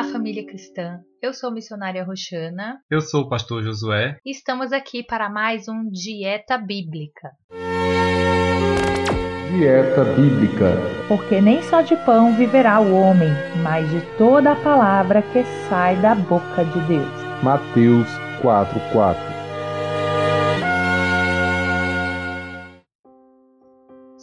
Olá, família cristã. Eu sou missionária Roxana. Eu sou o pastor Josué. Estamos aqui para mais um Dieta Bíblica. Dieta Bíblica. Porque nem só de pão viverá o homem, mas de toda a palavra que sai da boca de Deus. Mateus 4:4.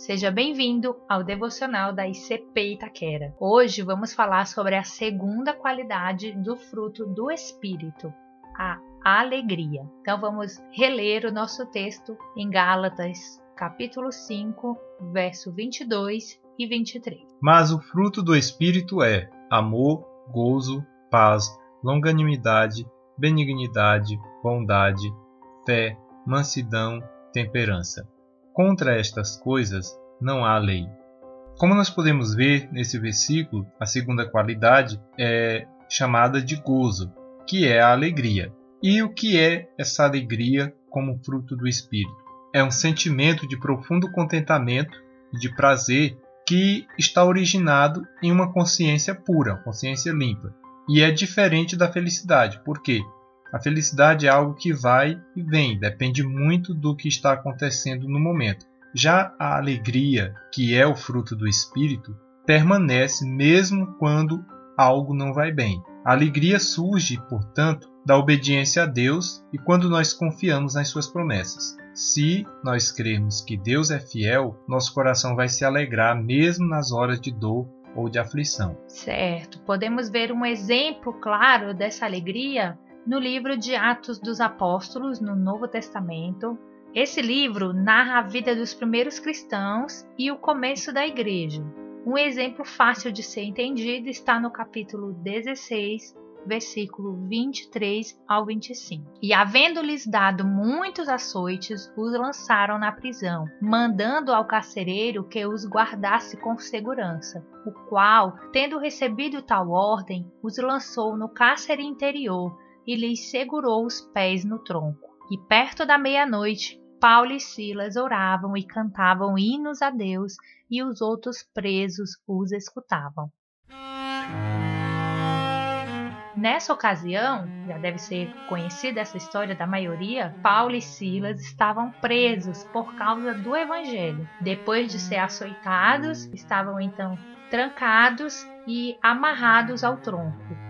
Seja bem-vindo ao devocional da ICP Itaquera. Hoje vamos falar sobre a segunda qualidade do fruto do Espírito, a alegria. Então vamos reler o nosso texto em Gálatas, capítulo 5, verso 22 e 23. Mas o fruto do Espírito é amor, gozo, paz, longanimidade, benignidade, bondade, fé, mansidão, temperança. Contra estas coisas não há lei. Como nós podemos ver nesse versículo, a segunda qualidade é chamada de gozo, que é a alegria. E o que é essa alegria como fruto do Espírito? É um sentimento de profundo contentamento e de prazer que está originado em uma consciência pura, consciência limpa. E é diferente da felicidade, por quê? A felicidade é algo que vai e vem, depende muito do que está acontecendo no momento. Já a alegria, que é o fruto do espírito, permanece mesmo quando algo não vai bem. A alegria surge, portanto, da obediência a Deus e quando nós confiamos nas suas promessas. Se nós cremos que Deus é fiel, nosso coração vai se alegrar mesmo nas horas de dor ou de aflição. Certo. Podemos ver um exemplo claro dessa alegria no livro de Atos dos Apóstolos, no Novo Testamento. Esse livro narra a vida dos primeiros cristãos e o começo da igreja. Um exemplo fácil de ser entendido está no capítulo 16, versículo 23 ao 25. E havendo-lhes dado muitos açoites, os lançaram na prisão, mandando ao carcereiro que os guardasse com segurança, o qual, tendo recebido tal ordem, os lançou no cárcere interior e lhes segurou os pés no tronco. E perto da meia-noite, Paulo e Silas oravam e cantavam hinos a Deus, e os outros presos os escutavam. Nessa ocasião, já deve ser conhecida essa história da maioria, Paulo e Silas estavam presos por causa do evangelho. Depois de ser açoitados, estavam então trancados e amarrados ao tronco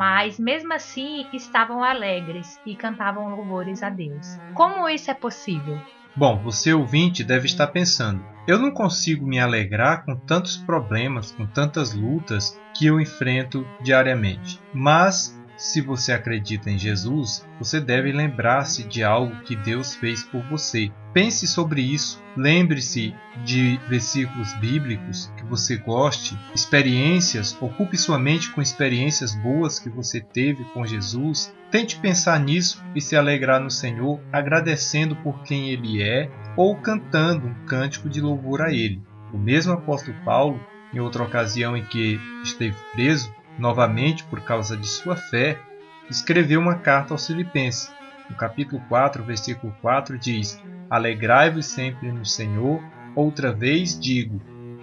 mas mesmo assim estavam alegres e cantavam louvores a Deus. Como isso é possível? Bom, você ouvinte deve estar pensando: eu não consigo me alegrar com tantos problemas, com tantas lutas que eu enfrento diariamente. Mas se você acredita em Jesus, você deve lembrar-se de algo que Deus fez por você. Pense sobre isso, lembre-se de versículos bíblicos que você goste, experiências, ocupe sua mente com experiências boas que você teve com Jesus. Tente pensar nisso e se alegrar no Senhor, agradecendo por quem Ele é ou cantando um cântico de louvor a Ele. O mesmo apóstolo Paulo, em outra ocasião em que esteve preso, novamente por causa de sua fé, escreveu uma carta aos Filipenses. No capítulo 4, versículo 4 diz: Alegrai-vos sempre no Senhor, outra vez digo,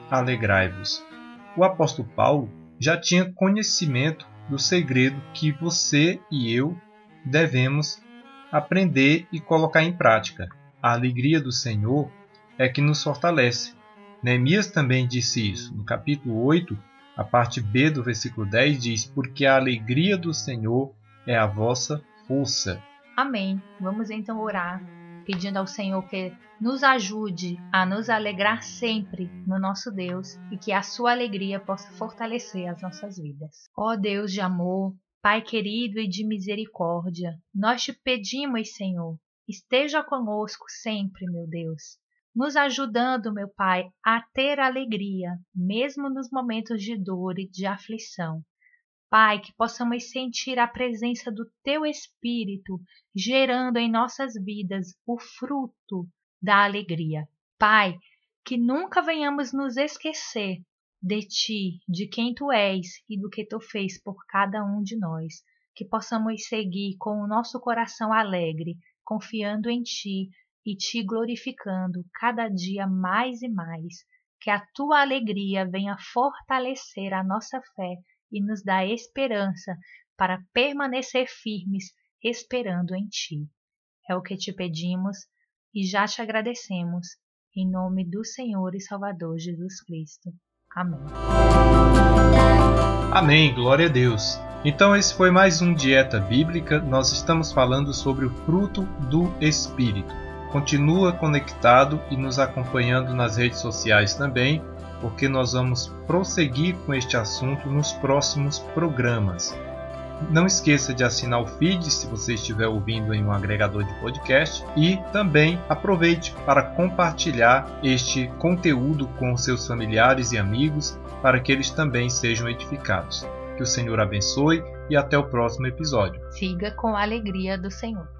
alegrai-vos. O apóstolo Paulo já tinha conhecimento do segredo que você e eu devemos aprender e colocar em prática. A alegria do Senhor é que nos fortalece. Neemias também disse isso. No capítulo 8, a parte B do versículo 10 diz: Porque a alegria do Senhor é a vossa força. Amém. Vamos então orar, pedindo ao Senhor que nos ajude a nos alegrar sempre no nosso Deus e que a sua alegria possa fortalecer as nossas vidas. Ó Deus de amor, Pai querido e de misericórdia, nós te pedimos, Senhor, esteja conosco sempre, meu Deus nos ajudando, meu Pai, a ter alegria, mesmo nos momentos de dor e de aflição. Pai, que possamos sentir a presença do Teu Espírito gerando em nossas vidas o fruto da alegria. Pai, que nunca venhamos nos esquecer de Ti, de quem Tu és e do que Tu fez por cada um de nós. Que possamos seguir com o nosso coração alegre, confiando em Ti e te glorificando cada dia mais e mais. Que a tua alegria venha fortalecer a nossa fé e nos dá esperança para permanecer firmes esperando em Ti. É o que te pedimos e já te agradecemos, em nome do Senhor e Salvador Jesus Cristo. Amém. Amém, glória a Deus. Então, esse foi mais um Dieta Bíblica. Nós estamos falando sobre o fruto do Espírito. Continua conectado e nos acompanhando nas redes sociais também, porque nós vamos prosseguir com este assunto nos próximos programas. Não esqueça de assinar o feed se você estiver ouvindo em um agregador de podcast e também aproveite para compartilhar este conteúdo com seus familiares e amigos para que eles também sejam edificados. Que o Senhor abençoe e até o próximo episódio. Siga com a alegria do Senhor.